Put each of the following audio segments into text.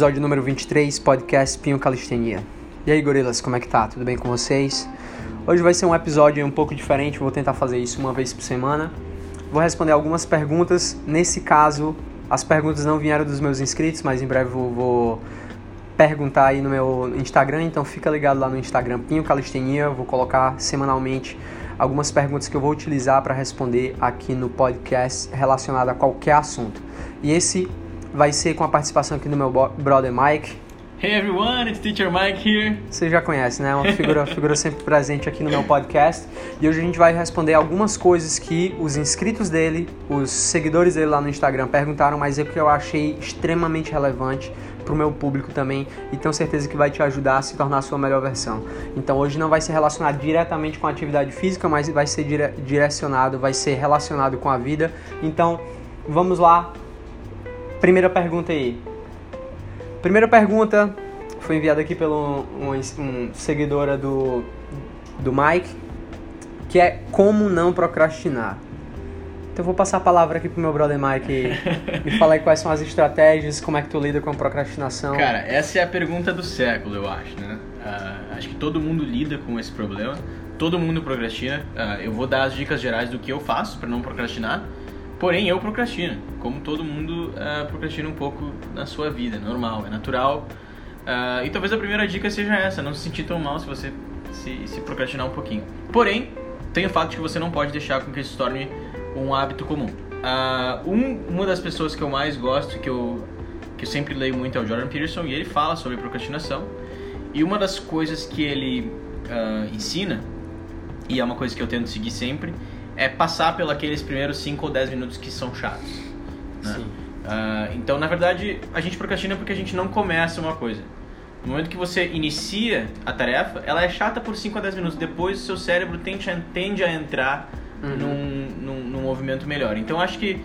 episódio número 23, podcast Pinho Calistenia. E aí, gorilas, como é que tá? Tudo bem com vocês? Hoje vai ser um episódio um pouco diferente, vou tentar fazer isso uma vez por semana. Vou responder algumas perguntas. Nesse caso, as perguntas não vieram dos meus inscritos, mas em breve vou, vou perguntar aí no meu Instagram, então fica ligado lá no Instagram Pinho Calistenia. Vou colocar semanalmente algumas perguntas que eu vou utilizar para responder aqui no podcast relacionado a qualquer assunto. E esse vai ser com a participação aqui do meu brother Mike. Hey everyone, it's Teacher Mike here. Você já conhece, né? Uma figura, figura sempre presente aqui no meu podcast. E hoje a gente vai responder algumas coisas que os inscritos dele, os seguidores dele lá no Instagram perguntaram, mas é que eu achei extremamente relevante para o meu público também e tenho certeza que vai te ajudar a se tornar a sua melhor versão. Então hoje não vai ser relacionado diretamente com a atividade física, mas vai ser dire direcionado, vai ser relacionado com a vida. Então vamos lá Primeira pergunta aí. Primeira pergunta foi enviada aqui pelo um, um seguidora do, do Mike, que é como não procrastinar. Então eu vou passar a palavra aqui pro meu brother Mike e falar aí quais são as estratégias, como é que tu lida com a procrastinação. Cara, essa é a pergunta do século, eu acho, né? Uh, acho que todo mundo lida com esse problema, todo mundo procrastina. Uh, eu vou dar as dicas gerais do que eu faço para não procrastinar. Porém, eu procrastino, como todo mundo uh, procrastina um pouco na sua vida, normal, é natural. Uh, e talvez a primeira dica seja essa, não se sentir tão mal se você se, se procrastinar um pouquinho. Porém, tem o fato de que você não pode deixar com que isso se torne um hábito comum. Uh, um, uma das pessoas que eu mais gosto, que eu, que eu sempre leio muito é o Jordan Peterson, e ele fala sobre procrastinação. E uma das coisas que ele ensina, e é uma coisa que eu tento seguir sempre, é passar pelos primeiros 5 ou 10 minutos que são chatos. Né? Sim. Uh, então, na verdade, a gente procrastina porque a gente não começa uma coisa. No momento que você inicia a tarefa, ela é chata por 5 a 10 minutos. Depois, o seu cérebro tende a, tende a entrar uhum. num, num, num, movimento melhor. Então, acho que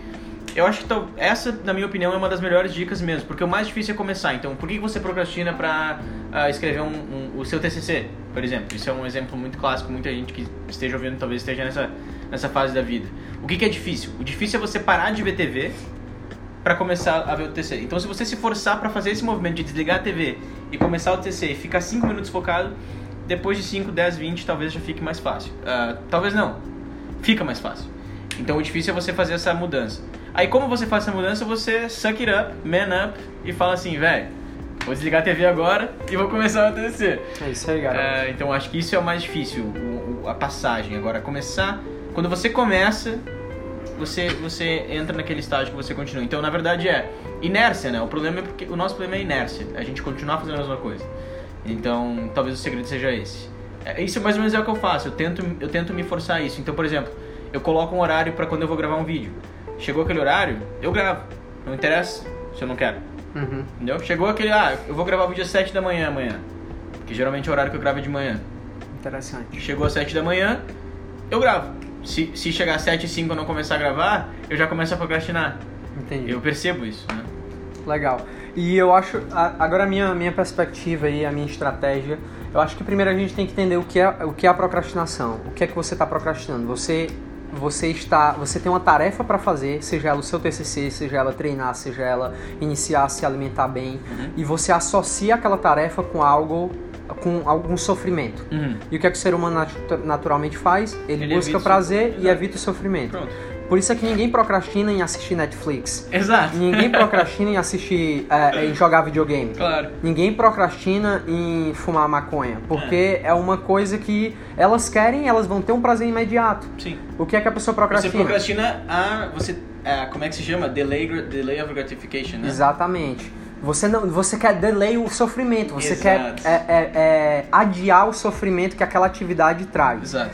eu acho que essa, na minha opinião, é uma das melhores dicas mesmo, porque o mais difícil é começar. Então, por que você procrastina para uh, ah, escrever um, um, o seu TCC, por exemplo? Isso é um exemplo muito clássico. Muita gente que esteja ouvindo talvez esteja nessa nessa fase da vida. O que, que é difícil? O difícil é você parar de ver TV para começar a ver o TC. Então, se você se forçar para fazer esse movimento de desligar a TV e começar o TC e ficar 5 minutos focado, depois de 5, 10, 20, talvez já fique mais fácil. Uh, talvez não. Fica mais fácil. Então, o difícil é você fazer essa mudança. Aí, como você faz essa mudança, você suck it up, man up e fala assim, velho, vou desligar a TV agora e vou começar o TC. É isso aí, galera. Uh, então, acho que isso é o mais difícil, o, o, a passagem. Agora, começar quando você começa, você, você entra naquele estágio que você continua. Então, na verdade, é inércia, né? O problema é porque o nosso problema é inércia. A gente continuar fazendo a mesma coisa. Então, talvez o segredo seja esse. É, isso mais ou menos é o que eu faço. Eu tento, eu tento me forçar isso. Então, por exemplo, eu coloco um horário para quando eu vou gravar um vídeo. Chegou aquele horário, eu gravo. Não interessa se eu não quero. Uhum. Entendeu? Chegou aquele, ah, eu vou gravar o vídeo às 7 da manhã amanhã. Que geralmente é o horário que eu gravo de manhã. Interessante. Chegou às 7 da manhã, eu gravo se, se chegar às 7 e 5 eu não começar a gravar, eu já começo a procrastinar. Entendi. Eu percebo isso, né? Legal. E eu acho, agora a minha, minha perspectiva e a minha estratégia, eu acho que primeiro a gente tem que entender o que é, o que é a procrastinação. O que é que você está procrastinando? Você você está, você tem uma tarefa para fazer, seja ela o seu TCC, seja ela treinar, seja ela iniciar a se alimentar bem, uhum. e você associa aquela tarefa com algo com algum sofrimento. Uhum. E o que é que o ser humano nat naturalmente faz? Ele, Ele busca prazer e evita o sofrimento. Pronto. Por isso é que ninguém procrastina em assistir Netflix. Exato. Ninguém procrastina em assistir, é, em jogar videogame. Claro. Ninguém procrastina em fumar maconha. Porque é. é. uma coisa que elas querem, elas vão ter um prazer imediato. Sim. O que é que a pessoa procrastina? Você procrastina a. Você, é, como é que se chama? Delay, delay of gratification, né? Exatamente. Você não, você quer delay o sofrimento, você Exato. quer é, é, é, adiar o sofrimento que aquela atividade traz. Exato.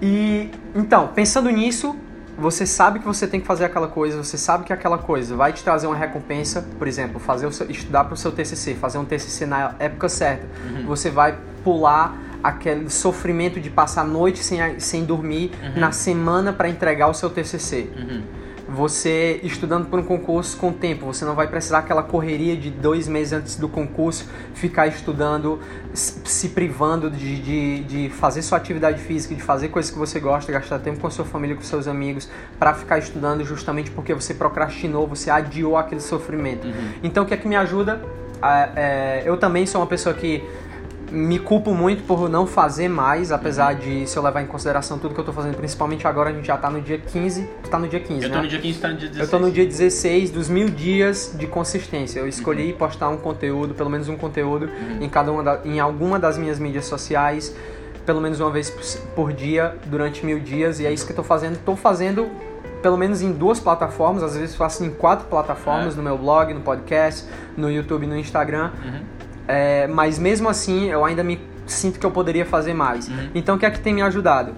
E então, pensando nisso, você sabe que você tem que fazer aquela coisa, você sabe que aquela coisa vai te trazer uma recompensa, por exemplo, fazer o seu, estudar para o seu TCC, fazer um TCC na época certa. Uhum. Você vai pular aquele sofrimento de passar a noite sem, sem dormir uhum. na semana para entregar o seu TCC. Uhum você estudando para um concurso com tempo. Você não vai precisar aquela correria de dois meses antes do concurso, ficar estudando, se privando de, de, de fazer sua atividade física, de fazer coisas que você gosta, gastar tempo com a sua família, com seus amigos, para ficar estudando justamente porque você procrastinou, você adiou aquele sofrimento. Uhum. Então, o que é que me ajuda? é, eu também sou uma pessoa que me culpo muito por não fazer mais, apesar de se eu levar em consideração tudo que eu tô fazendo, principalmente agora a gente já tá no dia 15. Tu tá no dia 15, Eu né? tô no dia 15, tá no dia 16. Eu tô no dia 16 dos mil dias de consistência. Eu escolhi postar um conteúdo, pelo menos um conteúdo, em cada uma da- em alguma das minhas mídias sociais, pelo menos uma vez por- por dia, durante mil dias, e é isso que eu tô fazendo. Tô fazendo pelo menos em duas plataformas, às vezes faço em quatro plataformas, É. no meu blog, no podcast, no YouTube, no Instagram. Uhum. É, mas mesmo assim, eu ainda me sinto que eu poderia fazer mais. Uhum. Então, o que é que tem me ajudado?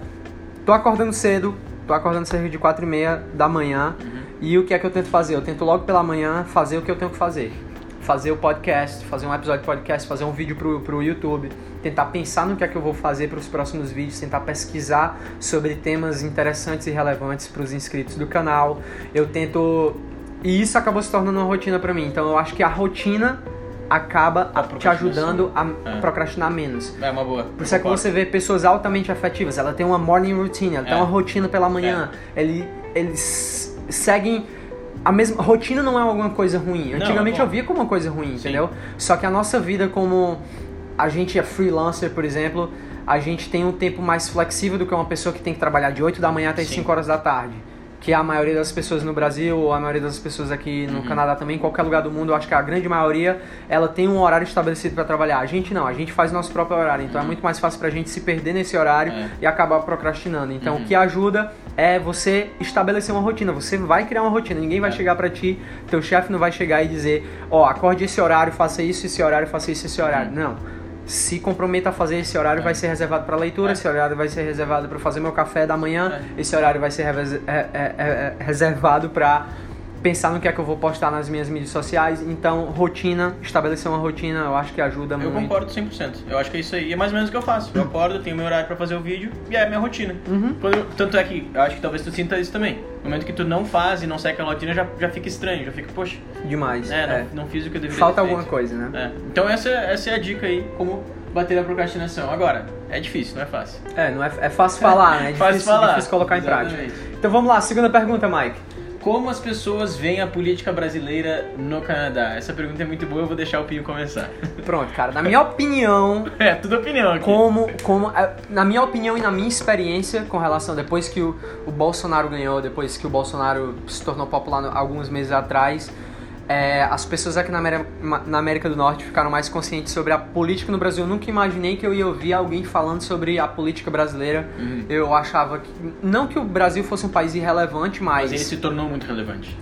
Tô acordando cedo, tô acordando cerca de 4 e meia da manhã. Uhum. E o que é que eu tento fazer? Eu tento logo pela manhã fazer o que eu tenho que fazer. Fazer o podcast, fazer um episódio de podcast, fazer um vídeo pro, pro YouTube, tentar pensar no que é que eu vou fazer para os próximos vídeos, tentar pesquisar sobre temas interessantes e relevantes para os inscritos do canal. Eu tento. E isso acabou se tornando uma rotina para mim. Então eu acho que a rotina acaba A te ajudando a É. procrastinar menos. É uma boa. Por isso é que você vê pessoas altamente afetivas. Ela tem uma morning routine, ela tem É. uma rotina pela manhã. Ele, eles seguem a mesma. Rotina não é alguma coisa ruim. Não, Antigamente é bom. eu via como uma coisa ruim, entendeu? Só que a nossa vida, como a gente é freelancer, por exemplo, a gente tem um tempo mais flexível do que uma pessoa que tem que trabalhar de 8 da manhã até Sim. 5 horas da tarde. Que é a maioria das pessoas no Brasil, ou a maioria das pessoas aqui no Uhum. Canadá também, em qualquer lugar do mundo, eu acho que a grande maioria, ela tem um horário estabelecido para trabalhar. A gente não, a gente faz nosso próprio horário, então é muito mais fácil pra gente se perder nesse horário É. e acabar procrastinando. Então, Uhum. o que ajuda é você estabelecer uma rotina. Você vai criar uma rotina, ninguém vai É. chegar pra ti, teu chefe não vai chegar e dizer, ó, acorde esse horário, faça isso, esse horário, faça isso, esse horário. Uhum. Não. Se comprometa a fazer esse horário, É. vai ser reservado para leitura, É. esse horário vai ser reservado para fazer meu café da manhã, É. esse horário vai ser é- é- é reservado para pensar no que é que eu vou postar nas minhas mídias sociais. Então, rotina, estabelecer uma rotina, eu acho que ajuda Eu muito. concordo 100%. Eu acho que é isso aí. É mais ou menos o que eu faço. Eu acordo, tenho meu horário pra fazer o vídeo e é a minha rotina. Uhum. Eu- tanto é que eu acho que talvez tu sinta isso também. No momento que tu não faz e não segue aquela rotina, já, já fica estranho. Já fica, poxa, Demais. é, é. Não, não fiz o que eu deveria Falta alguma coisa, né? É. Então essa, essa é a dica aí, como bater a procrastinação. Agora, é difícil, não é fácil. É, não é, é fácil falar, né? É difícil, falar. difícil colocar em Exatamente. prática. Então vamos lá, segunda pergunta, Mike. Como as pessoas veem a política brasileira no Canadá? Essa pergunta é muito boa, eu vou deixar o Pinho começar. Pronto, cara, na minha opinião, é, tudo opinião aqui. como, como é, na minha opinião e na minha experiência com relação depois que o, o Bolsonaro ganhou, depois que o Bolsonaro se tornou popular alguns meses atrás, é, as pessoas aqui na América, na América do Norte ficaram mais conscientes sobre a política no Brasil. Eu nunca imaginei que eu ia ouvir alguém falando sobre a política brasileira. Uhum. Eu achava que não que o Brasil fosse um país irrelevante, Mas ele se tornou muito relevante.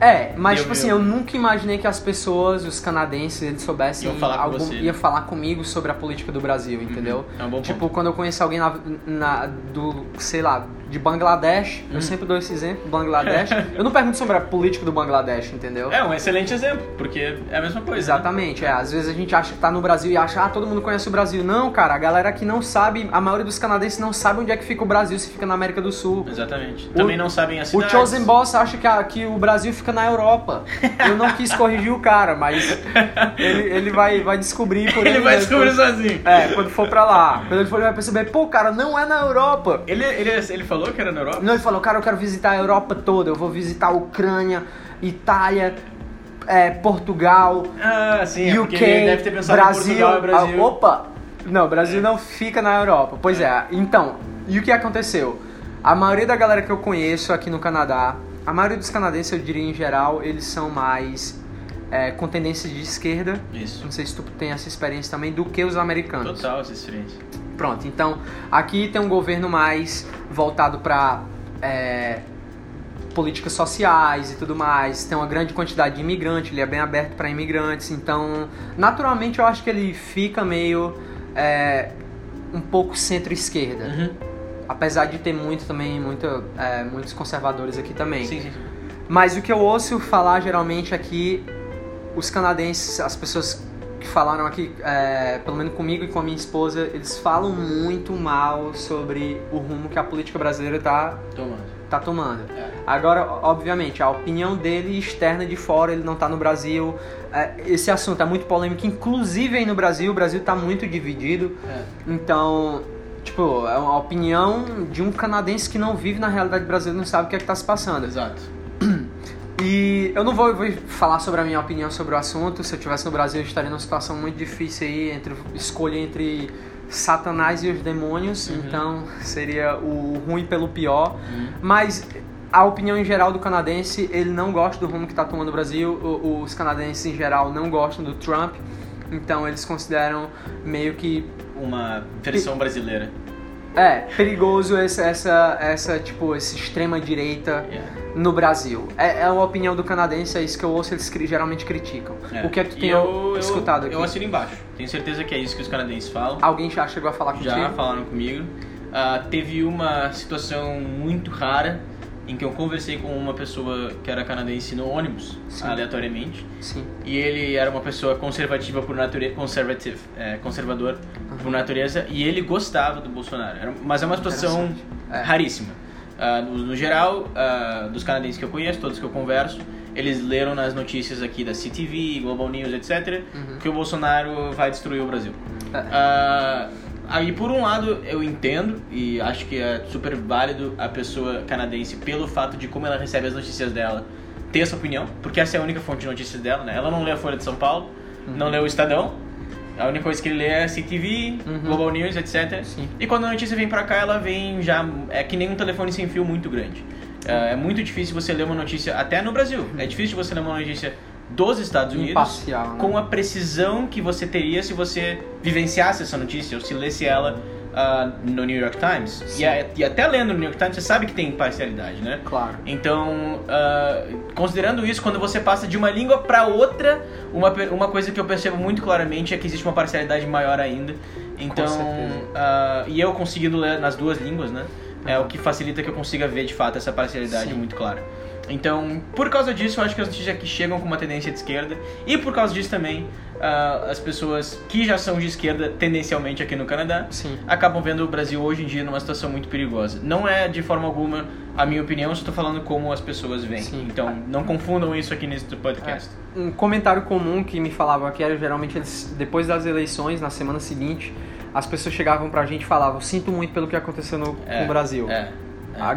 É, mas Eu- tipo assim, eu- eu nunca imaginei que as pessoas, os canadenses, eles soubessem Iam falar algum, você, né? ia falar comigo sobre a política do Brasil, entendeu? É um bom Tipo, ponto. quando eu conheço alguém na, na- do, sei lá, de Bangladesh, Uhum. eu sempre dou esse exemplo, Bangladesh. eu não pergunto sobre a política do Bangladesh, entendeu? É um excelente exemplo, porque é a mesma coisa. né? Exatamente, é. Às vezes a gente acha que tá no Brasil e acha, ah, todo mundo conhece o Brasil. Não, cara, a galera que não sabe, a maioria dos canadenses não sabe onde é que fica o Brasil, se fica na América do Sul. Exatamente. Também não sabem a O cidade. Chosen Boss acha que, a- que o Brasil fica na Europa. Eu não quis corrigir o cara, mas ele, ele vai, vai descobrir por Ele vai mesmo. descobrir sozinho. É, quando for pra lá. Quando ele for, ele vai perceber, pô, cara, não é na Europa. Ele, ele, ele falou que era na Europa? Não, ele falou, cara, eu quero visitar a Europa toda. Eu vou visitar a Ucrânia, Itália, é, Portugal, Ah, sim, é UK, deve ter pensado Brasil. Portugal e Brasil. Ah, opa! Não, Brasil não fica na Europa. Pois é. Então, e o que aconteceu? A maioria da galera que eu conheço aqui no Canadá, a maioria dos canadenses, eu diria em geral, eles são mais é, com tendências de esquerda. Isso. Não sei se tu tem essa experiência também, do que os americanos. Total essa experiência. Pronto, então aqui tem um governo mais voltado para políticas sociais e tudo mais. Tem uma grande quantidade de imigrantes, ele é bem aberto para imigrantes. Então, naturalmente, eu acho que ele fica meio é, um pouco centro-esquerda. Uhum. Apesar de ter muito também, muito, é, muitos conservadores aqui também. Sim, sim. Mas o que eu ouço falar geralmente aqui, os canadenses, as pessoas que falaram aqui, é, pelo menos comigo e com a minha esposa, eles falam muito mal sobre o rumo que a política brasileira tá, Tomando. tá tomando. É. Agora, obviamente, a opinião dele externa de fora, ele não tá no Brasil. É, esse assunto é muito polêmico, inclusive aí no Brasil, o Brasil tá muito dividido. É. Então, tipo, é uma opinião de um canadense que não vive na realidade brasileira, não sabe o que é que tá se passando. Exato. E eu não vou, vou falar sobre a minha opinião sobre o assunto. Se eu estivesse no Brasil, eu estaria numa situação muito difícil aí entre escolha entre Satanás e os demônios. Uhum. Então seria o ruim pelo pior. Uhum. Mas a opinião em geral do canadense, ele não gosta do rumo que está tomando o Brasil. O- Os canadenses em geral não gostam do Trump. Então eles consideram meio que Uma versão brasileira. é perigoso essa essa essa tipo essa extrema direita Yeah. No Brasil. É, é a opinião do canadense, é isso que eu ouço, eles cri- geralmente criticam. O que é que tu tem eu, escutado eu, aqui? Eu assino embaixo. Tenho certeza que é isso que os canadenses falam. Alguém já chegou a falar Já contigo? falaram comigo. Ah, teve uma situação muito rara em que eu conversei com uma pessoa que era canadense no ônibus, Sim. aleatoriamente. Sim. E ele era uma pessoa conservativa por natureza, conservative, é, conservador por natureza, e ele gostava do Bolsonaro. Era- mas é uma situação. É. raríssima. Ah, no, no geral, ah, dos canadenses que eu conheço, todos que eu converso, eles leram nas notícias aqui da CTV, Global News, etc., Uhum. que o Bolsonaro vai destruir o Brasil. Ah, aí, por um lado, eu entendo e acho que é super válido a pessoa canadense, pelo fato de como ela recebe as notícias dela, ter essa opinião, porque essa é a única fonte de notícias dela, né? Ela não lê a Folha de São Paulo, não lê o Estadão, a única coisa que ele lê é CTV, Uhum. Global News, etc. Sim. E quando a notícia vem pra cá, ela vem já. É que nem um telefone sem fio muito grande. É, é muito difícil você ler uma notícia, até no Brasil, é difícil você ler uma notícia dos Estados Unidos Imparcial, né? com a precisão que você teria se você vivenciasse essa notícia ou se lesse ela ah, no New York Times. E, a- e até lendo no New York Times, você sabe que tem imparcialidade, né? Claro. Então, ah, considerando isso, quando você passa de uma língua para outra, uma, uma coisa que eu percebo muito claramente é que existe uma parcialidade maior ainda. Então, ah, e eu conseguindo ler nas duas línguas, né? É o que facilita que eu consiga ver de fato essa parcialidade Sim. muito clara. Então, por causa disso, eu acho que as notícias aqui chegam com uma tendência de esquerda. E por causa disso também, ah, as pessoas que já são de esquerda, tendencialmente aqui no Canadá, Sim. acabam vendo o Brasil hoje em dia numa situação muito perigosa. Não é de forma alguma a minha opinião, só estou falando como as pessoas veem. Sim. Então, não confundam isso aqui nesse podcast. Um comentário comum que me falavam aqui era geralmente eles, depois das eleições, na semana seguinte, as pessoas chegavam pra gente e falavam: Sinto muito pelo que aconteceu no, É, Brasil. É. A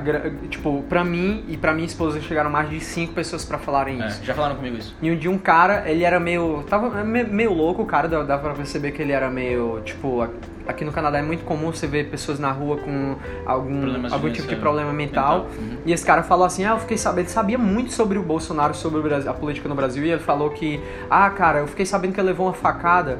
tipo, pra mim e pra minha esposa chegaram mais de cinco pessoas pra falarem é. isso. Já falaram comigo isso. E um de um cara, ele era meio. Tava me- meio louco, o cara, dava pra perceber que ele era meio. Tipo, aqui no Canadá é muito comum você ver pessoas na rua com algum, Problemas de algum tipo de problema mental. mental, uhum. E esse cara falou assim: Ah, eu fiquei sabendo. Ele sabia muito sobre o Bolsonaro, sobre o Brasil- a política no Brasil. E ele falou que: Ah, cara, eu fiquei sabendo que ele levou uma facada.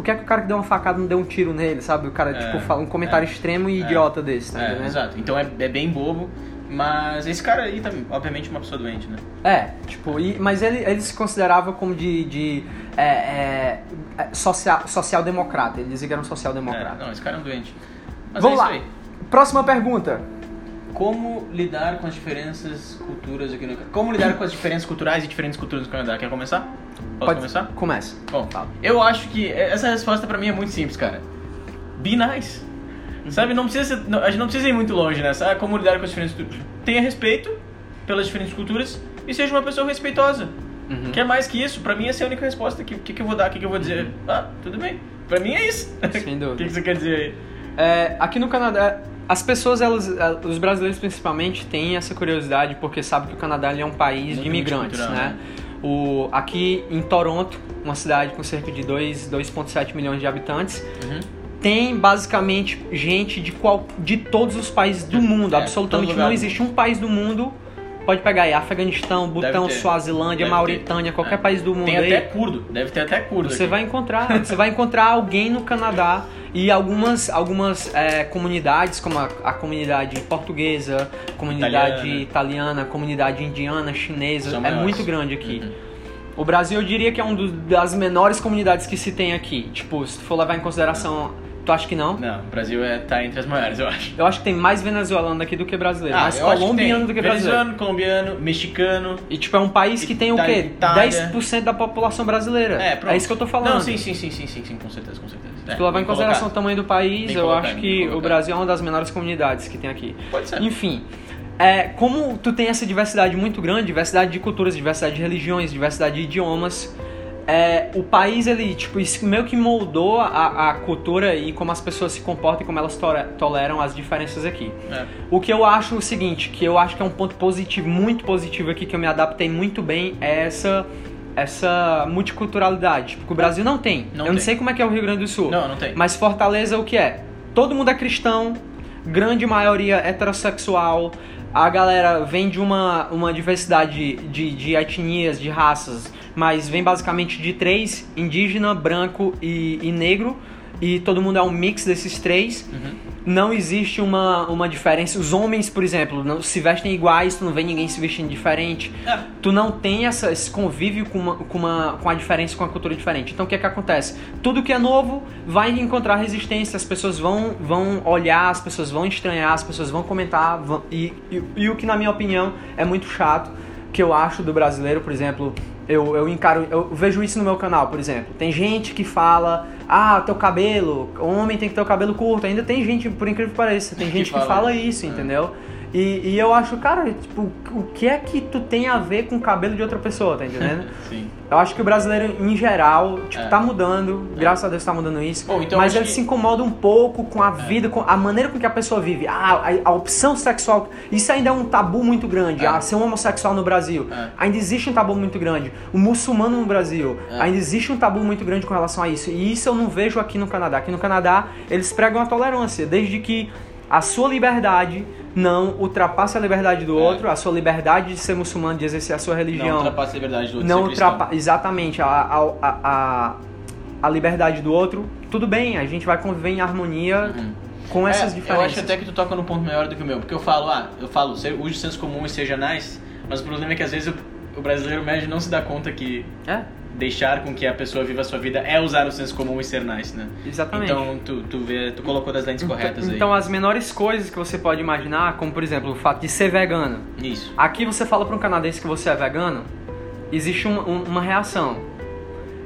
Por que, é que o cara que deu uma facada não deu um tiro nele, sabe? O cara, É, tipo, fala um comentário é, extremo e é. idiota desse, tá É, entendendo? exato. Então é, é bem bobo, mas esse cara aí também, obviamente, é uma pessoa doente, né? É, tipo, e- mas ele, ele se considerava como de, de é, é, é, social, social-democrata. Ele dizia que era um É, social-democrata. não, esse cara é um doente. Mas Vamos é lá. Próxima pergunta. Como lidar com as diferenças culturas aqui no? Como lidar com as diferenças culturais e diferentes culturas no Canadá? Quer começar? Posso começar? Começa. Bom, Fala. eu acho que essa resposta pra mim é muito simples, cara. Be nice. Sabe, não precisa ser- não- a gente não precisa ir muito longe nessa. Ah, como lidar com as diferentes culturas. Tenha respeito pelas diferentes culturas e seja uma pessoa respeitosa. Uhum. Quer mais que isso? Pra mim essa é a única resposta. O que, que, que eu vou dar? O que, que eu vou dizer? Ah, tudo bem. Pra mim é isso. Sem dúvida. O que, que você quer dizer aí? É, aqui no Canadá, as pessoas, elas, os brasileiros principalmente, têm essa curiosidade porque sabem que o Canadá é um país Muito de imigrantes, multicultural, né? O, aqui em Toronto, uma cidade com cerca de 2, 2,7 milhões de habitantes, Uhum. tem basicamente gente de, qual, de todos os países do mundo. é, Absolutamente não existe um país do mundo. Pode pegar aí Afeganistão, Butão. Suazilândia, Deve Mauritânia, ter. qualquer É. país do mundo Tem aí. até curdo. Deve ter até curdo Você aqui. vai encontrar, você vai encontrar alguém no Canadá e algumas, algumas é, comunidades, como a, a comunidade portuguesa, comunidade italiana, Italiana. comunidade indiana, chinesa, São é maiores. muito grande aqui. Uhum. O Brasil eu diria que é uma das menores comunidades que se tem aqui. Tipo, se tu for levar em consideração, tu acha que não? Não, o Brasil é, tá entre as maiores, eu acho. Eu acho que tem mais venezuelano aqui do que brasileiro, mais Ah, que colombiano do que brasileiro. Venezuelano, colombiano, mexicano. E tipo, é um país que tem o quê? Itália. 10% da população brasileira. É, pronto. isso que eu tô falando. Não, sim, sim, sim, sim, sim, sim com certeza, com certeza. Se tu levar em consideração o tamanho do país, Bem eu colocado, acho que o. Brasil é uma das menores comunidades que tem aqui. Pode ser. Enfim, é, como tu tem essa diversidade muito grande, diversidade de culturas, diversidade de religiões, diversidade de idiomas, é, o país, ele, tipo, meio que moldou a, a cultura e como as pessoas se comportam e como elas to toleram as diferenças aqui. É. O que eu acho o seguinte, que eu acho que é um ponto positivo, muito positivo aqui, que eu me adaptei muito bem, é essa essa multiculturalidade. Porque o Brasil não tem. Não eu não tem. sei como é que é o Rio Grande do Sul. Não, não tem. Mas Fortaleza o que é? Todo mundo é cristão, grande maioria heterossexual, a galera vem de uma, uma diversidade de, de etnias, de raças, mas vem basicamente de três, indígena, branco e, e negro, e todo mundo é um mix desses três. Uhum. Não existe uma, uma diferença. Os homens, por exemplo, não se vestem iguais, tu não vê ninguém se vestindo diferente. É. Tu não tem essa, esse convívio com, uma, com, uma, com a diferença, com a cultura diferente. Então o que é que acontece? Tudo que é novo vai encontrar resistência, as pessoas vão, vão olhar, as pessoas vão estranhar, as pessoas vão comentar. Vão, e, e, e o que, na minha opinião, é muito chato, que eu acho do brasileiro, por exemplo, eu, eu encaro, eu vejo isso no meu canal, por exemplo. Tem gente que fala, ah, teu cabelo, homem tem que ter o cabelo curto. Ainda tem gente, por incrível que pareça, tem Que gente que fala fala isso. isso, É. E, e eu acho, cara, tipo, o que é que tu tem a ver com o cabelo de outra pessoa, tá entendendo? Sim. Eu acho que o brasileiro, em geral, tipo, É. tá mudando, graças a Deus tá mudando isso. Bom, então mas ele que- É. se incomoda um pouco com a vida, com a maneira com que a pessoa vive. Ah, a, a opção sexual. Isso ainda é um tabu muito grande. É. Ah, ser um homossexual no Brasil. É. Ainda existe um tabu muito grande. O muçulmano no Brasil. É. Ainda existe um tabu muito grande com relação a isso. E isso eu não vejo aqui no Canadá. Aqui no Canadá, eles pregam a tolerância, desde que a sua liberdade não ultrapasse a liberdade do É. outro, a sua liberdade de ser muçulmano, de exercer a sua religião Não ultrapassa a liberdade do outro não ultrapassa exatamente a, a, a, a, liberdade do outro, tudo bem, a gente vai conviver em harmonia Uhum. com essas É, diferenças. Eu acho até que tu toca num ponto melhor do que o meu, porque eu falo, ah, eu falo, se- use senso comum e seja nice, mas o problema é que às vezes o, o brasileiro médio não se dá conta que É, deixar com que a pessoa viva a sua vida é usar o senso comum e ser nice, né? exatamente. Então tu, tu vê, tu colocou das lentes corretas então, aí. então as menores coisas que você pode imaginar, como por exemplo o fato de ser vegano. Isso. Aqui você fala para um canadense que você é vegano, existe um- um- uma reação.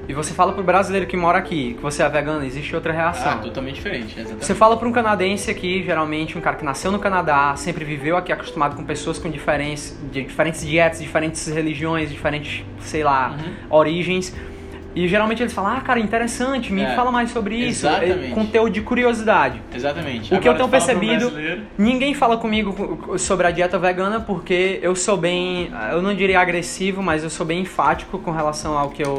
E você fala pro brasileiro que mora aqui que você é vegano, existe outra reação. Ah, totalmente diferente, exatamente. Você fala para um canadense aqui, geralmente um cara que nasceu no Canadá, sempre viveu aqui, acostumado com pessoas com diferentes, de diferentes dietas, diferentes religiões, diferentes, sei lá, Uhum. origens. E geralmente eles falam, ah, cara, interessante, me É, fala mais sobre isso. exatamente. É conteúdo de curiosidade. Exatamente. O que eu Agora, tenho pra percebido, ninguém fala comigo sobre a dieta vegana porque eu sou bem, eu não diria agressivo, mas eu sou bem enfático com relação ao que eu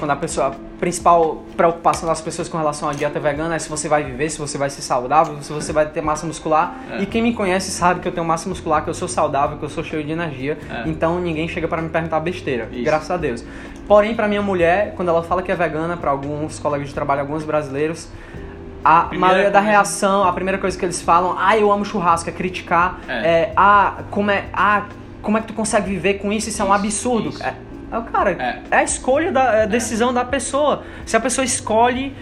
quando a pessoa a principal preocupação das pessoas com relação à dieta vegana é se você vai viver, se você vai ser saudável, se você vai ter massa muscular. É. E quem me conhece sabe que eu tenho massa muscular, que eu sou saudável, que eu sou cheio de energia. É. Então ninguém chega para me perguntar besteira, Isso. graças a Deus. Porém, para minha mulher, quando ela fala que é vegana, para alguns colegas de trabalho, alguns brasileiros, a Primeira maioria da reação, a primeira coisa que eles falam, ah, eu amo churrasco, é criticar, É. é, ah, como é, ah, como é que tu consegue viver com isso? Isso é um Isso, absurdo. isso. É, é o cara, É. é. a escolha da é a decisão da pessoa. Se a pessoa escolhe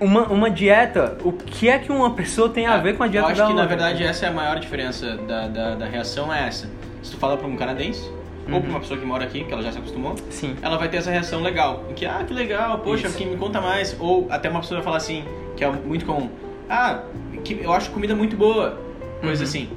uma, uma dieta, o que é que uma pessoa tem a ver com a dieta Eu acho que na outra? verdade essa é a maior diferença da, da, da reação é essa. Se tu fala pra um canadense, ou Uhum. pra uma pessoa que mora aqui, que ela já se acostumou, Sim. ela vai ter essa reação legal. Em que, ah, que legal, poxa, Isso. que me conta mais. Ou até uma pessoa vai falar assim, que é muito comum, ah, que eu acho comida muito boa. Coisa Uhum. assim.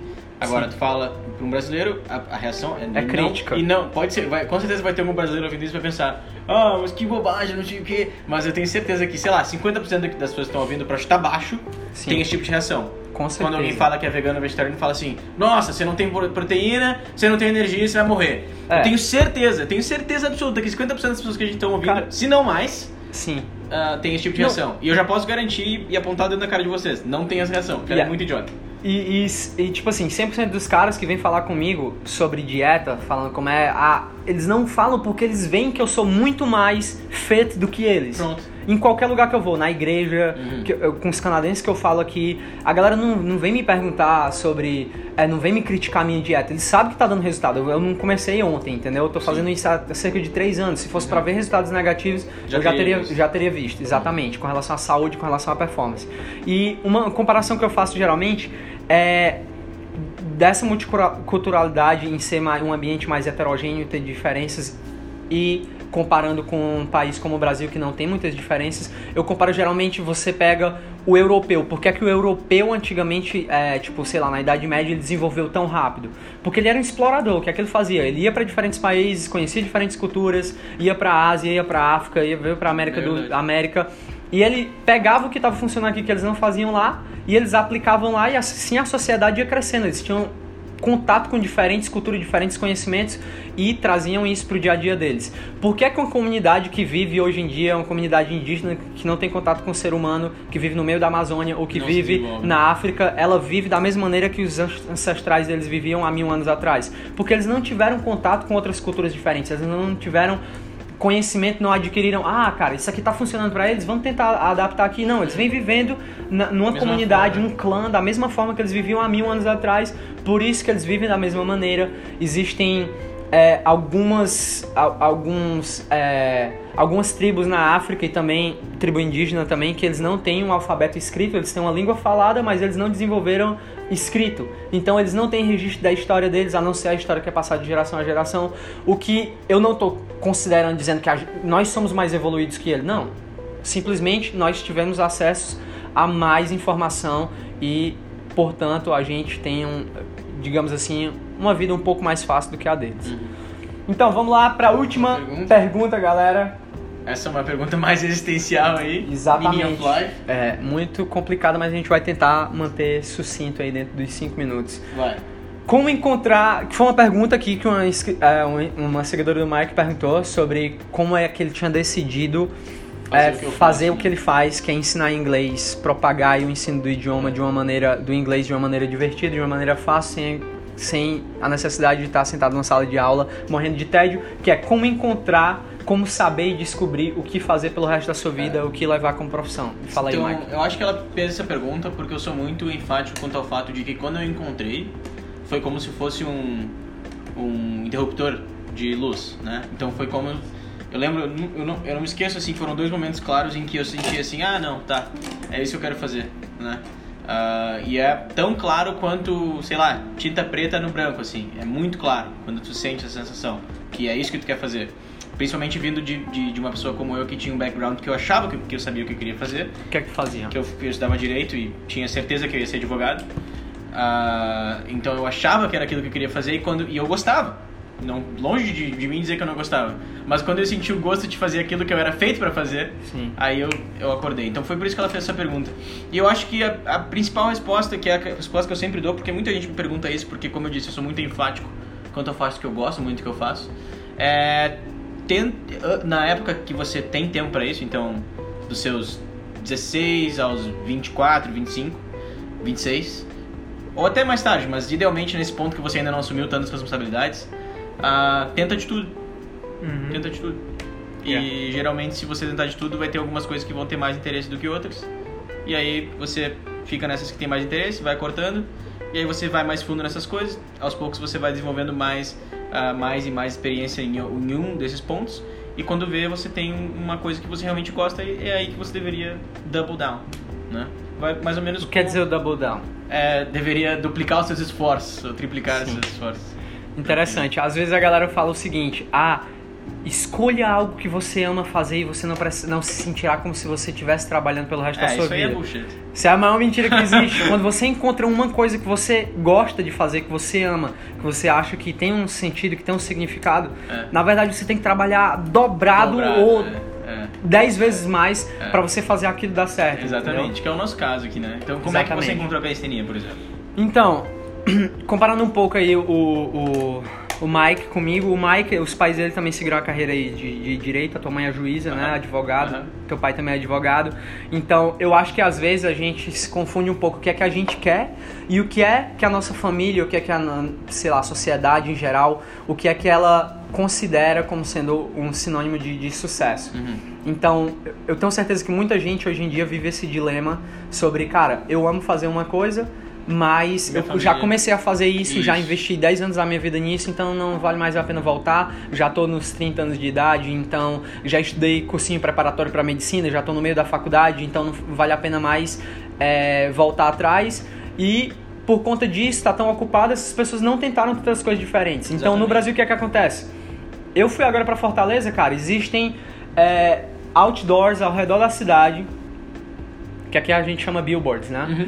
Agora, Sim. tu fala pra um brasileiro, a, a reação é, É não- crítica. E não, pode ser, vai, com certeza vai ter algum brasileiro ouvindo isso e vai pensar, ah, mas que bobagem, não sei o quê. Mas eu tenho certeza que, sei lá, 50% das pessoas que estão ouvindo pra chutar baixo Sim. tem esse tipo de reação. Com certeza. Quando alguém fala que é vegano ou vegetariano, fala assim: Nossa, você não tem pro- proteína, você não tem energia, você vai morrer. É. Eu tenho certeza, tenho certeza absoluta que 50% das pessoas que a gente estão ouvindo, Cara- se não mais, Sim. ah, tem esse tipo de Não. reação. E eu já posso garantir e apontar dentro da cara de vocês: não tem essa reação, porque ela é Yeah. muito idiota. E, e, e, tipo assim, 100% dos caras que vêm falar comigo sobre dieta, falando como é a. Eles não falam porque eles veem que eu sou muito mais fit do que eles. Pronto. Em qualquer lugar que eu vou, na igreja, Uhum. que eu- com os canadenses que eu falo aqui, a galera não, não vem me perguntar sobre. é, não vem me criticar a minha dieta. Eles sabem que tá dando resultado. Eu, eu não comecei ontem, entendeu? Eu tô fazendo isso há cerca de três anos. Se fosse pra ver resultados negativos, Uhum. Já eu já teria visto. já teria visto, exatamente, com relação à saúde, com relação à performance. E uma comparação que eu faço geralmente é dessa multiculturalidade em ser um ambiente mais heterogêneo, ter diferenças e comparando com um país como o Brasil que não tem muitas diferenças, eu comparo geralmente você pega o europeu. Por que, é que o europeu antigamente, é, tipo, sei lá, na Idade Média, ele desenvolveu tão rápido? Porque ele era um explorador. O que é que ele fazia? Ele ia para diferentes países, conhecia diferentes culturas, ia para Ásia, ia para África, ia para América do América. E ele pegava o que estava funcionando aqui que eles não faziam lá e eles aplicavam lá e assim a sociedade ia crescendo. Eles tinham contato com diferentes culturas, diferentes conhecimentos e traziam isso para o dia a dia deles. Por que, que uma comunidade que vive hoje em dia, uma comunidade indígena que não tem contato com o ser humano, que vive no meio da Amazônia ou que não vive na África, ela vive da mesma maneira que os ancestrais deles viviam há mil anos atrás? Porque eles não tiveram contato com outras culturas diferentes, eles não tiveram conhecimento não adquiriram, ah, cara, isso aqui tá funcionando para eles, vamos tentar adaptar aqui. Não, eles vêm vivendo na, numa comunidade, forma. num clã, da mesma forma que eles viviam há mil anos atrás, por isso que eles vivem da mesma maneira. Existem é, algumas, alguns, é, algumas tribos na África e também tribo indígena também que eles não têm um alfabeto escrito, eles têm uma língua falada, mas eles não desenvolveram escrito. Então eles não têm registro da história deles, a não ser a história que é passada de geração a geração. O que eu não estou considerando dizendo que a, nós somos mais evoluídos que ele, não. Simplesmente nós tivemos acesso a mais informação e, portanto, a gente tem um, digamos assim, uma vida um pouco mais fácil do que a deles. Uhum. Então vamos lá para a última pergunta. pergunta, galera. Essa é uma pergunta mais existencial aí. Exatamente. É muito complicada, mas a gente vai tentar manter sucinto aí dentro dos 5 minutos. Vai. Como encontrar. Que foi uma pergunta aqui que uma, é, uma seguidora do Mike perguntou sobre como é que ele tinha decidido fazer, é, o, que fazer o que ele faz, que é ensinar inglês, propagar o ensino do idioma de uma maneira. do inglês de uma maneira divertida, de uma maneira fácil, sem, sem a necessidade de estar sentado numa sala de aula morrendo de tédio, que é como encontrar como saber e descobrir o que fazer pelo resto da sua vida, é. o que levar como profissão. Fala então, aí, Mike. Eu acho que ela fez essa pergunta porque eu sou muito enfático quanto ao fato de que quando eu encontrei, foi como se fosse um, um interruptor de luz, né? Então foi como eu lembro, eu não, eu não me esqueço assim, foram dois momentos claros em que eu senti assim, ah, não, tá, é isso que eu quero fazer, né? Uh, e é tão claro quanto, sei lá, tinta preta no branco, assim. É muito claro quando tu sente essa sensação que é isso que tu quer fazer. Principalmente vindo de, de, de, uma pessoa como eu que tinha um background que eu achava que, que eu sabia o que eu queria fazer. O que é que fazia? Que eu, eu estudava direito e tinha certeza que eu ia ser advogado. Uh, então eu achava que era aquilo que eu queria fazer e, quando, e eu gostava. Não, longe de, de mim dizer que eu não gostava. Mas quando eu senti o gosto de fazer aquilo que eu era feito para fazer, Sim. aí eu, eu acordei. Então foi por isso que ela fez essa pergunta. E eu acho que a, a principal resposta, que é a resposta que eu sempre dou, porque muita gente me pergunta isso, porque como eu disse, eu sou muito enfático quanto eu faço que eu gosto, muito que eu faço. É, na época que você tem tempo para isso, então dos seus 16 aos 24, 25, 26, ou até mais tarde, mas idealmente nesse ponto que você ainda não assumiu tantas responsabilidades, uh, tenta de tudo. Uhum. Tenta de tudo. Yeah. E geralmente, se você tentar de tudo, vai ter algumas coisas que vão ter mais interesse do que outras. E aí você fica nessas que tem mais interesse, vai cortando. E aí você vai mais fundo nessas coisas. Aos poucos você vai desenvolvendo mais, uh, mais e mais experiência em, em um desses pontos. E quando vê, você tem uma coisa que você realmente gosta e é aí que você deveria double down, né? Vai mais ou menos. O que quer dizer o double down? É, deveria duplicar os seus esforços, ou triplicar Sim. os seus esforços. Interessante. Às vezes a galera fala o seguinte: ah, escolha algo que você ama fazer e você não, precisa, não se sentirá como se você estivesse trabalhando pelo resto é, da sua isso vida. Aí é bullshit. Isso é a maior mentira que existe. Quando você encontra uma coisa que você gosta de fazer, que você ama, que você acha que tem um sentido, que tem um significado, é. na verdade você tem que trabalhar dobrado, dobrado ou é. é. dez vezes mais é. para você fazer aquilo dar certo. Exatamente, entendeu? que é o nosso caso aqui, né? Então, como Exatamente. é que você encontrou a calistenia, por exemplo? Então, comparando um pouco aí o, o o Mike comigo. O Mike, os pais dele também seguiram a carreira aí de, de direito. A tua mãe é juíza, uhum. né? Advogado. Uhum. Teu pai também é advogado. Então, eu acho que às vezes a gente se confunde um pouco o que é que a gente quer e o que é que a nossa família, o que é que a, sei lá, a sociedade em geral, o que é que ela considera como sendo um sinônimo de, de sucesso. Uhum. Então, eu tenho certeza que muita gente hoje em dia vive esse dilema sobre, cara, eu amo fazer uma coisa, mas minha eu família. já comecei a fazer isso, isso, já investi 10 anos da minha vida nisso, então não vale mais a pena voltar. Já tô nos 30 anos de idade, então já estudei cursinho preparatório para medicina, já tô no meio da faculdade, então não vale a pena mais é, voltar atrás. E por conta disso, tá tão ocupado, essas pessoas não tentaram tantas coisas diferentes. Então Exatamente. no Brasil o que é que acontece? Eu fui agora para Fortaleza, cara, existem é, outdoors ao redor da cidade que aqui a gente chama billboards, né? Uhum.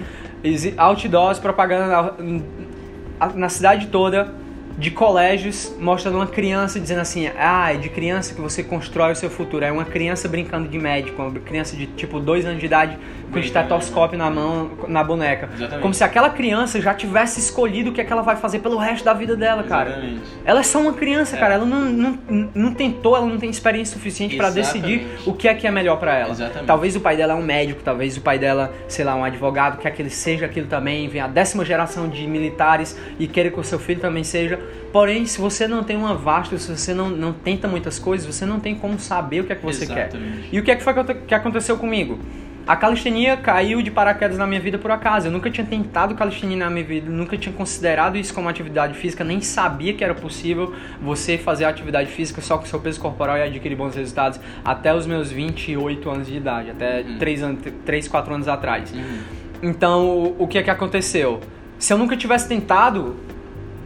Outdoors, propaganda na, na cidade toda, de colégios, mostrando uma criança dizendo assim: ah, é de criança que você constrói o seu futuro. É uma criança brincando de médico, uma criança de tipo dois anos de idade com estetoscópio na mão, na boneca. Exatamente. Como se aquela criança já tivesse escolhido o que, é que ela vai fazer pelo resto da vida dela, cara. Exatamente. Ela é só uma criança, É. cara. Ela não, não, não tentou, ela não tem experiência suficiente pra decidir o que é que é melhor pra ela. Exatamente. Talvez o pai dela é um médico, talvez o pai dela, sei lá, um advogado, quer que ele seja aquilo também, vem a décima geração de militares e queira que o seu filho também seja. Porém, se você não tem uma vasta, se você não, não tenta muitas coisas, você não tem como saber o que é que você quer. Exatamente. E o que é que foi que aconte- que aconteceu comigo? A calistenia caiu de paraquedas na minha vida por acaso. Eu nunca tinha tentado calistenia na minha vida, nunca tinha considerado isso como atividade física, nem sabia que era possível você fazer atividade física só com seu peso corporal e adquirir bons resultados até os meus 28 anos de idade, até Uhum. 3, anos, 3 4 anos atrás. Uhum. Então, o que é que aconteceu? Se eu nunca tivesse tentado,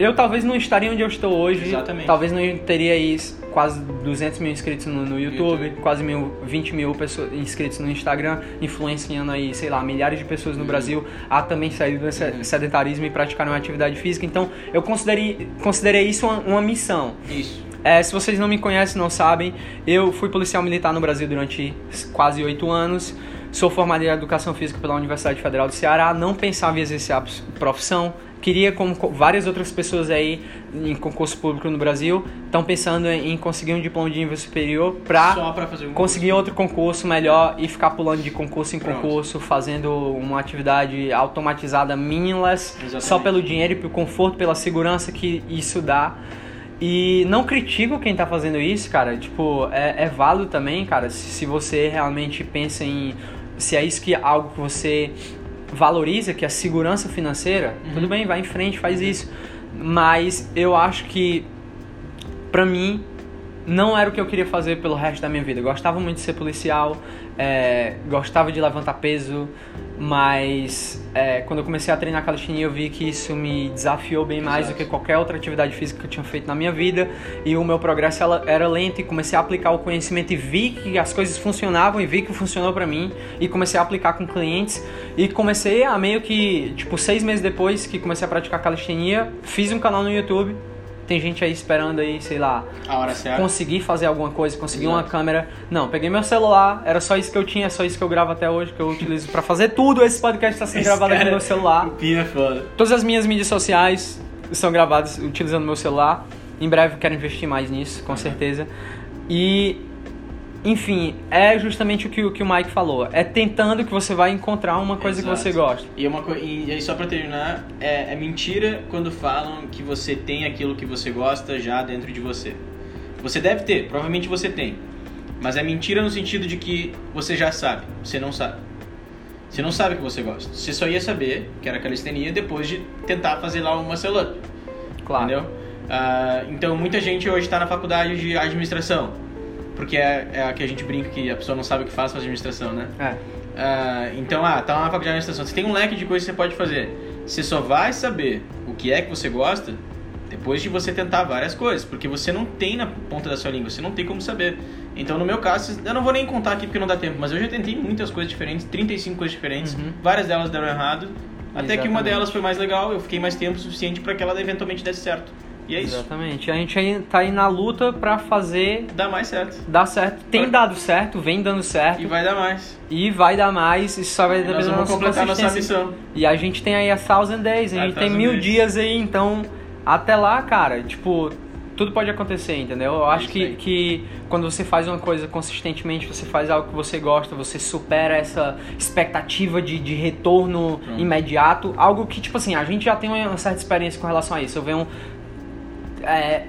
eu talvez não estaria onde eu estou hoje. Exatamente. Talvez não teria aí quase 200 mil inscritos no, no YouTube, YouTube. quase mil, 20 mil pessoas, inscritos no Instagram, influenciando aí, sei lá, milhares de pessoas no Brasil a também sair do Uhum. sedentarismo e praticar uma atividade física. Então, eu considerei, considerei isso uma, uma missão. Isso. É, se vocês não me conhecem, não sabem, eu fui policial militar no Brasil durante quase oito anos. Sou formado em Educação Física pela Universidade Federal do Ceará. Não pensava em exercer a profissão. Queria, como co- várias outras pessoas aí em concurso público no Brasil, estão pensando em conseguir um diploma de nível superior para um conseguir outro concurso melhor e ficar pulando de concurso em Pronto. concurso, fazendo uma atividade automatizada meaningless, Exatamente. só pelo dinheiro e pelo conforto, pela segurança que isso dá. E não critico quem tá fazendo isso, cara. Tipo, é, é válido também, cara, se, se você realmente pensa em. Se é isso que é algo que você valoriza, que é a segurança financeira, Uhum. tudo bem, vai em frente, faz isso. Mas eu acho que, pra mim, não era o que eu queria fazer pelo resto da minha vida. Eu gostava muito de ser policial, é, gostava de levantar peso, mas é, quando eu comecei a treinar calistenia eu vi que isso me desafiou bem mais Exato. do que qualquer outra atividade física que eu tinha feito na minha vida e o meu progresso ela- era lento e comecei a aplicar o conhecimento e vi que as coisas funcionavam e vi que funcionou pra mim e comecei a aplicar com clientes e comecei a meio que tipo seis meses depois que comecei a praticar calistenia fiz um canal no YouTube tem gente aí esperando aí sei lá A hora certa. conseguir fazer alguma coisa, conseguir uma Exato. câmera. Não, peguei meu celular, era só isso que eu tinha, é só isso que eu gravo até hoje, que eu utilizo pra fazer tudo. Esse podcast está sendo Esse gravado aqui cara- no meu celular. Pina é foda. Todas as minhas mídias sociais são gravadas utilizando meu celular. Em breve quero investir mais nisso, com Uhum. certeza. E, enfim, é justamente o que, o que o Mike falou. É tentando que você vai encontrar uma coisa que Exato. você gosta. E, uma co... e aí, só pra terminar, é, é mentira quando falam que você tem aquilo que você gosta já dentro de você. Você deve ter, provavelmente você tem. Mas é mentira no sentido de que você já sabe, você não sabe. Você não sabe o que você gosta. Você só ia saber que era calistenia depois de tentar fazer lá uma muscle-up. Claro. Entendeu? Ah, então, muita gente hoje está na faculdade de administração. Porque é, é a que a gente brinca que a pessoa não sabe o que faz faz administração, né? É. Ah, então, ah, tá na faculdade de administração. Você tem um leque de coisas que você pode fazer. Você só vai saber o que é que você gosta depois de você tentar várias coisas. Porque você não tem na ponta da sua língua, você não tem como saber. Então, no meu caso, eu não vou nem contar aqui porque não dá tempo, mas eu já tentei muitas coisas diferentes, 35 coisas diferentes. Uhum. Várias delas deram errado. Até que uma Exatamente. delas foi mais legal, eu fiquei mais tempo suficiente para que ela eventualmente desse certo. E é isso. Exatamente. A gente aí tá aí na luta pra fazer Dá mais certo. dar certo. Tem dado certo, vem dando certo. E vai dar mais. E vai dar mais, isso só vai E depender da nossa completar nossa missão. E a gente tem aí a thousand days, a A gente tem mil days. dias aí, então até lá, cara, tipo, tudo pode acontecer, entendeu? Eu acho que, que quando você faz uma coisa consistentemente, você faz algo que você gosta, você supera essa expectativa de, de retorno Pronto. imediato, algo que, tipo assim, a gente já tem uma certa experiência com relação a isso. Eu venho é,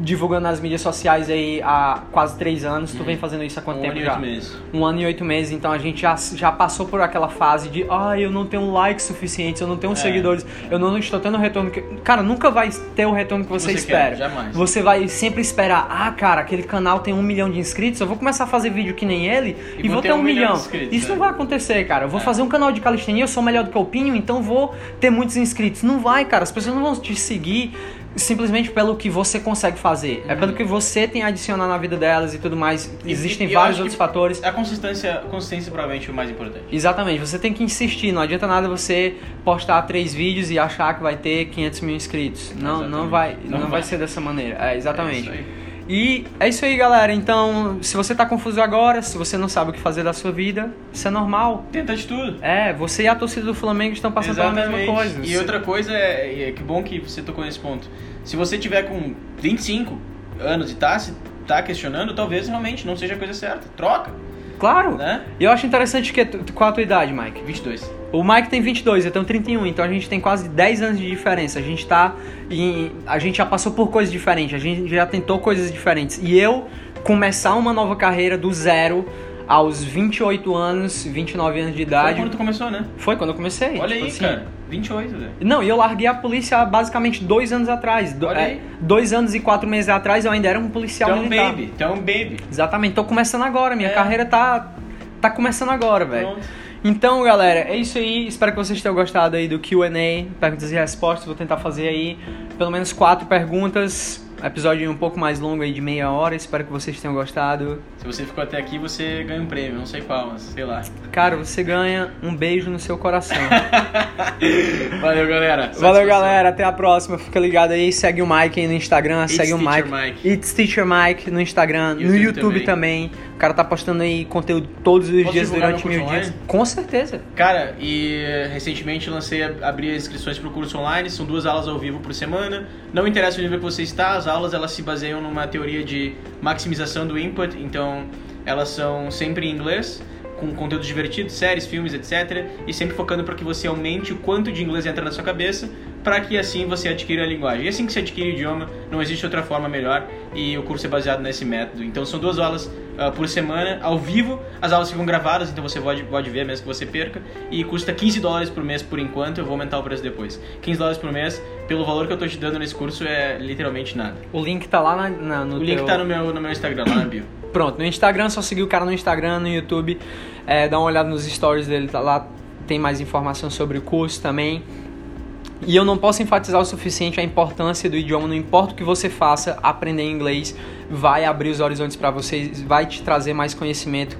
divulgando nas mídias sociais aí há quase três anos, tu vem fazendo isso há quanto um tempo ano e já? oito meses. um ano e oito meses, então a gente já, já passou por aquela fase de ah, eu não tenho likes suficientes, eu não tenho É. seguidores, eu não estou tendo o retorno que. Cara, nunca vai ter o retorno que você, Você espera. quer, jamais. Você vai sempre esperar, ah, cara, aquele canal tem um milhão de inscritos, eu vou começar a fazer vídeo que nem ele e, vou ter um, milhão. de inscritos, Isso né? não vai acontecer, cara. Eu vou É. fazer um canal de calistenia, eu sou melhor do que o Pinho, então vou ter muitos inscritos. Não vai, cara. As pessoas não vão te seguir simplesmente pelo que você consegue fazer. É pelo que você tem a adicionar na vida delas e tudo mais. Uhum. E- Existem e vários outros fatores. A consistência, consistência provavelmente é o mais importante. Exatamente, você tem que insistir. Não adianta nada você postar três vídeos e achar que vai ter 500 mil inscritos. Não, não vai, Não não, vai. vai. ser dessa maneira. É, exatamente. É isso aí. E é isso aí, galera. Então, se você tá confuso agora, se você não sabe o que fazer da sua vida, isso é normal. Tenta de tudo. É, você e a torcida do Flamengo estão passando pela mesma coisa. E outra coisa é, é que bom que você tocou nesse ponto. Se você tiver com 25 anos e tá, se tá questionando, talvez realmente não seja a coisa certa. Troca, Claro. né? E eu acho interessante que tu- qual a tua idade, Mike? 22. O Mike tem 22, eu tenho 31, então a gente tem quase 10 anos de diferença. A gente tá em, a gente já passou por coisas diferentes, a gente já tentou coisas diferentes. E eu começar uma nova carreira do zero aos 28 anos, 29 anos de Foi idade, quando tu começou, né? foi quando eu comecei. Olha tipo aí, assim. cara. 28, velho. Não, e eu larguei a polícia há basicamente dois anos atrás. Do- Olha é, aí. dois anos e quatro meses atrás eu ainda era um policial Tu é um militar. baby, tu é baby. Exatamente, tô começando agora, minha É. carreira tá tá começando agora, velho. Então, galera, é isso aí. Espero que vocês tenham gostado aí do Q&A, perguntas e respostas. Vou tentar fazer aí pelo menos quatro perguntas. Episódio um pouco mais longo aí de meia hora. Espero que vocês tenham gostado. Se você ficou até aqui, você ganha um prêmio. Não sei qual, mas sei lá. Cara, você ganha um beijo no seu coração. Valeu, galera. Valeu, galera. Até a próxima. Fica ligado aí. Segue o Mike aí no Instagram. It's segue o Mike. Mike. It's Teacher Mike no Instagram. no YouTube YouTube também. O cara tá postando aí conteúdo todos os Posso dias durante mil dias. online? Com certeza. Cara, e eh, recentemente lancei, abri as inscrições para o curso online, são duas aulas ao vivo por semana. Não interessa o nível que você está, as aulas elas se baseiam numa teoria de maximização do input, então elas são sempre em inglês, com conteúdos divertidos, séries, filmes, etc. E sempre focando para que você aumente o quanto de inglês entra na sua cabeça, para que assim você adquira a linguagem. E assim que você adquire o idioma, não existe outra forma melhor e o curso é baseado nesse método. Então são duas aulas ah, por semana, ao vivo. As aulas ficam gravadas, então você pode, pode ver mesmo que você perca. E custa 15 dólares por mês por enquanto, eu vou aumentar o preço depois. 15 dólares por mês, pelo valor que eu tô te dando nesse curso, é literalmente nada. O link tá lá na, na- no O link teu... tá no meu, no meu Instagram, lá na bio. Pronto, no Instagram, só seguir o cara no Instagram, no YouTube, é, dá uma olhada nos stories dele, tá lá, tem mais informação sobre o curso também. E eu não posso enfatizar o suficiente a importância do idioma, não importa o que você faça, aprender inglês vai abrir os horizontes para vocês, vai te trazer mais conhecimento.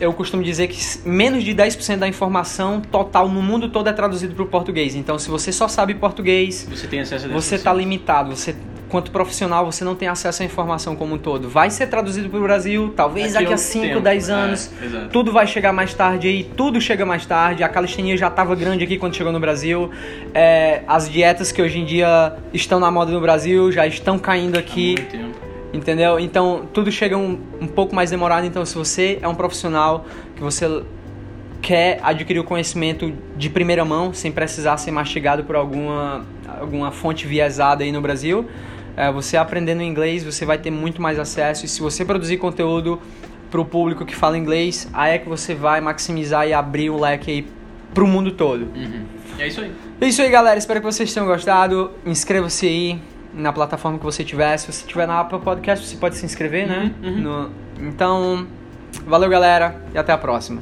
Eu costumo dizer que menos de 10% da informação total no mundo todo é traduzido para o português. Então, se você só sabe português, Você está limitado. Você, quanto profissional, você não tem acesso à informação como um todo. Vai ser traduzido para o Brasil, talvez Daqui daqui a um 5, tempo, 10 é, anos. exato. Tudo vai chegar mais tarde aí, tudo chega mais tarde. A calistenia já estava grande aqui quando chegou no Brasil. É, as dietas que hoje em dia estão na moda no Brasil já estão caindo Há aqui. muito tempo. Entendeu? Então tudo chega um, um pouco mais demorado. Então, se você é um profissional que você quer adquirir o conhecimento de primeira mão, sem precisar ser mastigado por alguma, alguma fonte viesada aí no Brasil, é, você aprendendo inglês, você vai ter muito mais acesso. E se você produzir conteúdo para o público que fala inglês, aí é que você vai maximizar e abrir o leque aí pro mundo todo. Uhum. É isso aí. É isso aí, galera. Espero que vocês tenham gostado. Inscreva-se aí na plataforma que você tiver. Se você tiver na Apple Podcast, você pode se inscrever, né? Uhum, uhum. No- Então, valeu, galera, e até a próxima.